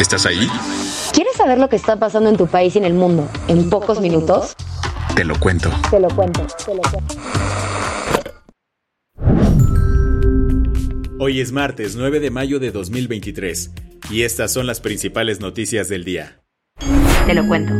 ¿Estás ahí? ¿Quieres saber lo que está pasando en tu país y en el mundo en, pocos, minutos? Te lo cuento. Te lo cuento. Te lo cuento. Hoy es martes 9 de mayo de 2023 y estas son las principales noticias del día. Te lo cuento.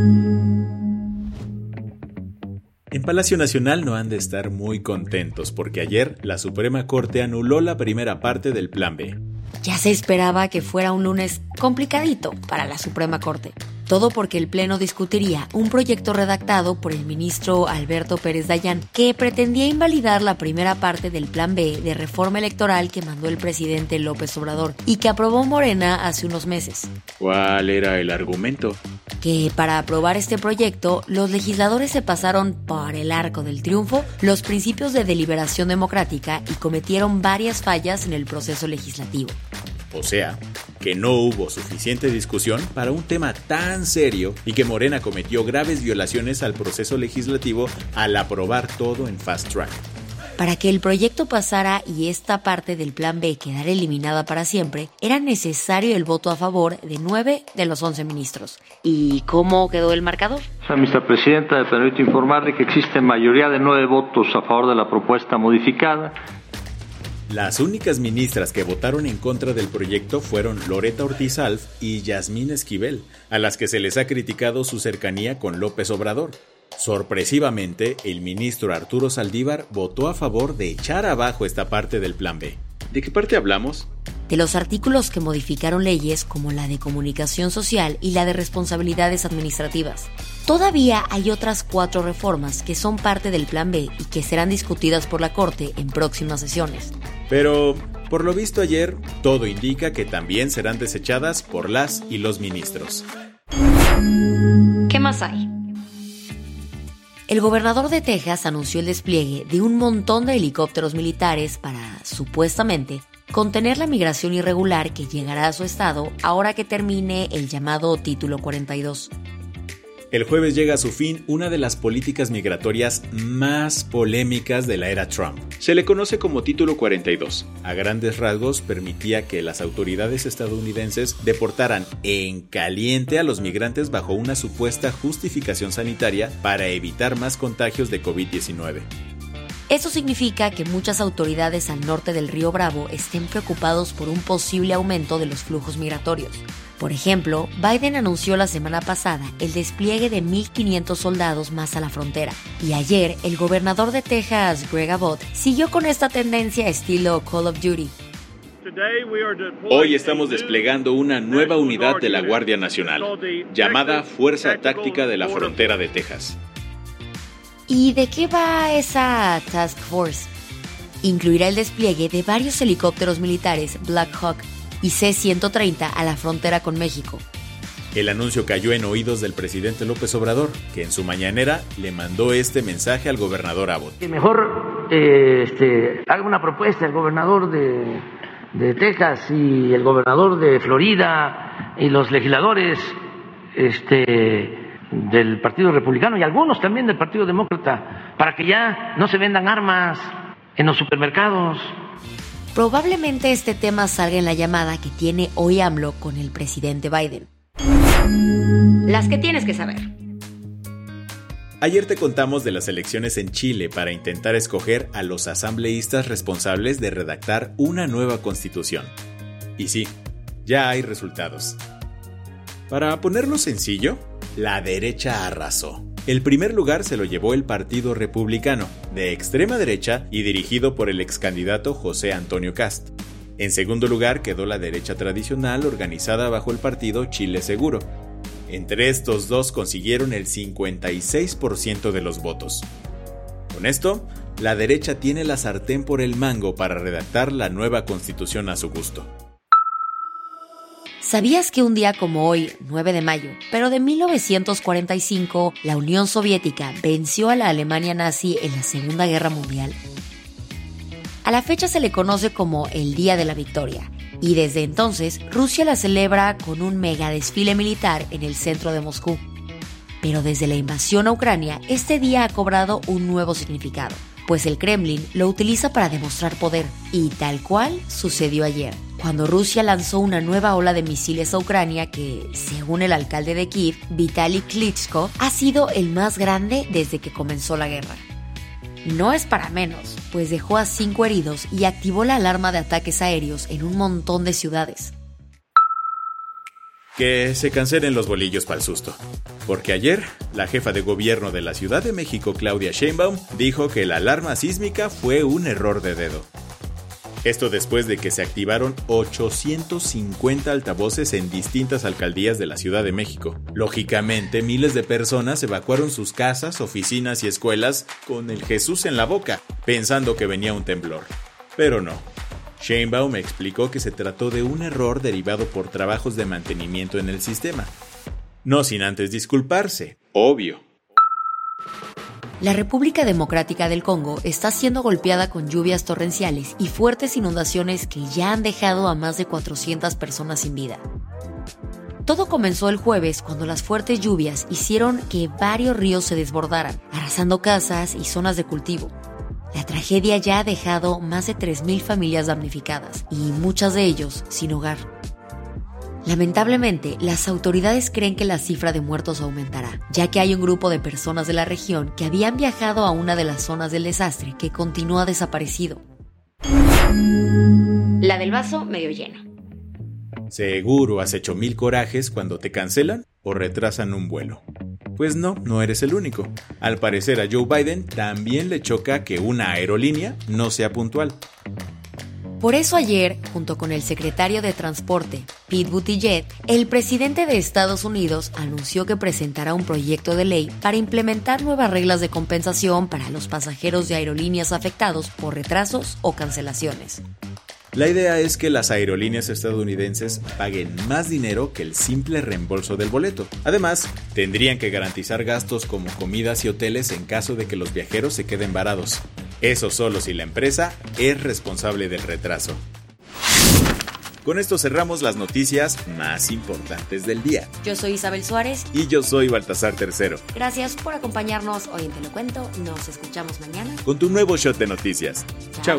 En Palacio Nacional no han de estar muy contentos porque ayer la Suprema Corte anuló la primera parte del Plan B. Ya se esperaba que fuera un lunes complicadito para la Suprema Corte. Todo porque el Pleno discutiría un proyecto redactado por el ministro Alberto Pérez Dayán que pretendía invalidar la primera parte del Plan B de reforma electoral que mandó el presidente López Obrador y que aprobó Morena hace unos meses. ¿Cuál era el argumento? Que para aprobar este proyecto, los legisladores se pasaron por el arco del triunfo los principios de deliberación democrática y cometieron varias fallas en el proceso legislativo. O sea, que no hubo suficiente discusión para un tema tan serio y que Morena cometió graves violaciones al proceso legislativo al aprobar todo en fast track. Para que el proyecto pasara y esta parte del plan B quedara eliminada para siempre, era necesario el voto a favor de nueve de los once ministros. ¿Y cómo quedó el marcador? Señora Presidenta, me permito informarle que existe mayoría de nueve votos a favor de la propuesta modificada las únicas ministras que votaron en contra del proyecto fueron Loreta Ortiz Alf y Yasmín Esquivel, a las que se les ha criticado su cercanía con López Obrador. Sorpresivamente, el ministro Arturo Saldívar votó a favor de echar abajo esta parte del Plan B. ¿De qué parte hablamos? De los artículos que modificaron leyes como la de comunicación social y la de responsabilidades administrativas. Todavía hay otras cuatro reformas que son parte del Plan B y que serán discutidas por la Corte en próximas sesiones. Pero, por lo visto ayer, todo indica que también serán desechadas por las y los ministros. ¿Qué más hay? El gobernador de Texas anunció el despliegue de un montón de helicópteros militares para, supuestamente, contener la migración irregular que llegará a su estado ahora que termine el llamado Título 42. El jueves llega a su fin una de las políticas migratorias más polémicas de la era Trump. Se le conoce como Título 42. A grandes rasgos permitía que las autoridades estadounidenses deportaran en caliente a los migrantes bajo una supuesta justificación sanitaria para evitar más contagios de COVID-19. Eso significa que muchas autoridades al norte del río Bravo estén preocupados por un posible aumento de los flujos migratorios. Por ejemplo, Biden anunció la semana pasada el despliegue de 1.500 soldados más a la frontera. Y ayer, el gobernador de Texas, Greg Abbott, siguió con esta tendencia estilo Call of Duty. Hoy estamos desplegando una nueva unidad de la Guardia Nacional, llamada Fuerza Táctica de la Frontera de Texas. ¿Y de qué va esa Task Force? Incluirá el despliegue de varios helicópteros militares Black Hawk y C-130 a la frontera con México. El anuncio cayó en oídos del presidente López Obrador, que en su mañanera le mandó este mensaje al gobernador Abbott. Que mejor eh, este, haga una propuesta el gobernador de, de, Texas y el gobernador de Florida y los legisladores este, del Partido Republicano y algunos también del Partido Demócrata, para que ya no se vendan armas en los supermercados. Probablemente este tema salga en la llamada que tiene hoy AMLO con el presidente Biden. Las que tienes que saber. Ayer te contamos de las elecciones en Chile para intentar escoger a los asambleístas responsables de redactar una nueva constitución. Y sí, ya hay resultados. Para ponerlo sencillo, la derecha arrasó. El primer lugar se lo llevó el Partido Republicano, de extrema derecha y dirigido por el ex candidato José Antonio Cast. En segundo lugar quedó la derecha tradicional organizada bajo el partido Chile Seguro, entre estos dos consiguieron el 56% de los votos. Con esto, la derecha tiene la sartén por el mango para redactar la nueva constitución a su gusto. ¿Sabías que un día como hoy, 9 de mayo, pero de 1945, la Unión Soviética venció a la Alemania nazi en la Segunda Guerra Mundial? A la fecha se le conoce como el Día de la Victoria y desde entonces Rusia la celebra con un mega desfile militar en el centro de Moscú. Pero desde la invasión a Ucrania, este día ha cobrado un nuevo significado, pues el Kremlin lo utiliza para demostrar poder, y tal cual sucedió ayer, cuando Rusia lanzó una nueva ola de misiles a Ucrania que, según el alcalde de Kiev, Vitaly Klitschko, ha sido el más grande desde que comenzó la guerra. No es para menos, pues dejó a cinco heridos y activó la alarma de ataques aéreos en un montón de ciudades. Que se cancelen los bolillos para el susto. Porque ayer, la jefa de gobierno de la Ciudad de México, Claudia Sheinbaum, dijo que la alarma sísmica fue un error de dedo. Esto después de que se activaron 850 altavoces en distintas alcaldías de la Ciudad de México. Lógicamente, miles de personas evacuaron sus casas, oficinas y escuelas con el Jesús en la boca, pensando que venía un temblor. Pero no. Sheinbaum explicó que se trató de un error derivado por trabajos de mantenimiento en el sistema. No sin antes disculparse, obvio. La República Democrática del Congo está siendo golpeada con lluvias torrenciales y fuertes inundaciones que ya han dejado a más de 400 personas sin vida. Todo comenzó el jueves cuando las fuertes lluvias hicieron que varios ríos se desbordaran, arrasando casas y zonas de cultivo. La tragedia ya ha dejado más de 3.000 familias damnificadas y muchas de ellos sin hogar. Lamentablemente, las autoridades creen que la cifra de muertos aumentará, ya que hay un grupo de personas de la región que habían viajado a una de las zonas del desastre que continúa desaparecido. La del vaso medio lleno. Seguro has hecho mil corajes cuando te cancelan o retrasan un vuelo. Pues no, no eres el único. Al parecer a Joe Biden también le choca que una aerolínea no sea puntual. Por eso ayer, junto con el secretario de Transporte, Pete Buttigieg, el presidente de Estados Unidos anunció que presentará un proyecto de ley para implementar nuevas reglas de compensación para los pasajeros de aerolíneas afectados por retrasos o cancelaciones. La idea es que las aerolíneas estadounidenses paguen más dinero que el simple reembolso del boleto. Además, tendrían que garantizar gastos como comidas y hoteles en caso de que los viajeros se queden varados. Eso solo si la empresa es responsable del retraso. Con esto cerramos las noticias más importantes del día. Yo soy Isabel Suárez. Y yo soy Baltasar Tercero. Gracias por acompañarnos hoy en Te lo cuento. Nos escuchamos mañana. Con tu nuevo shot de noticias. Chao.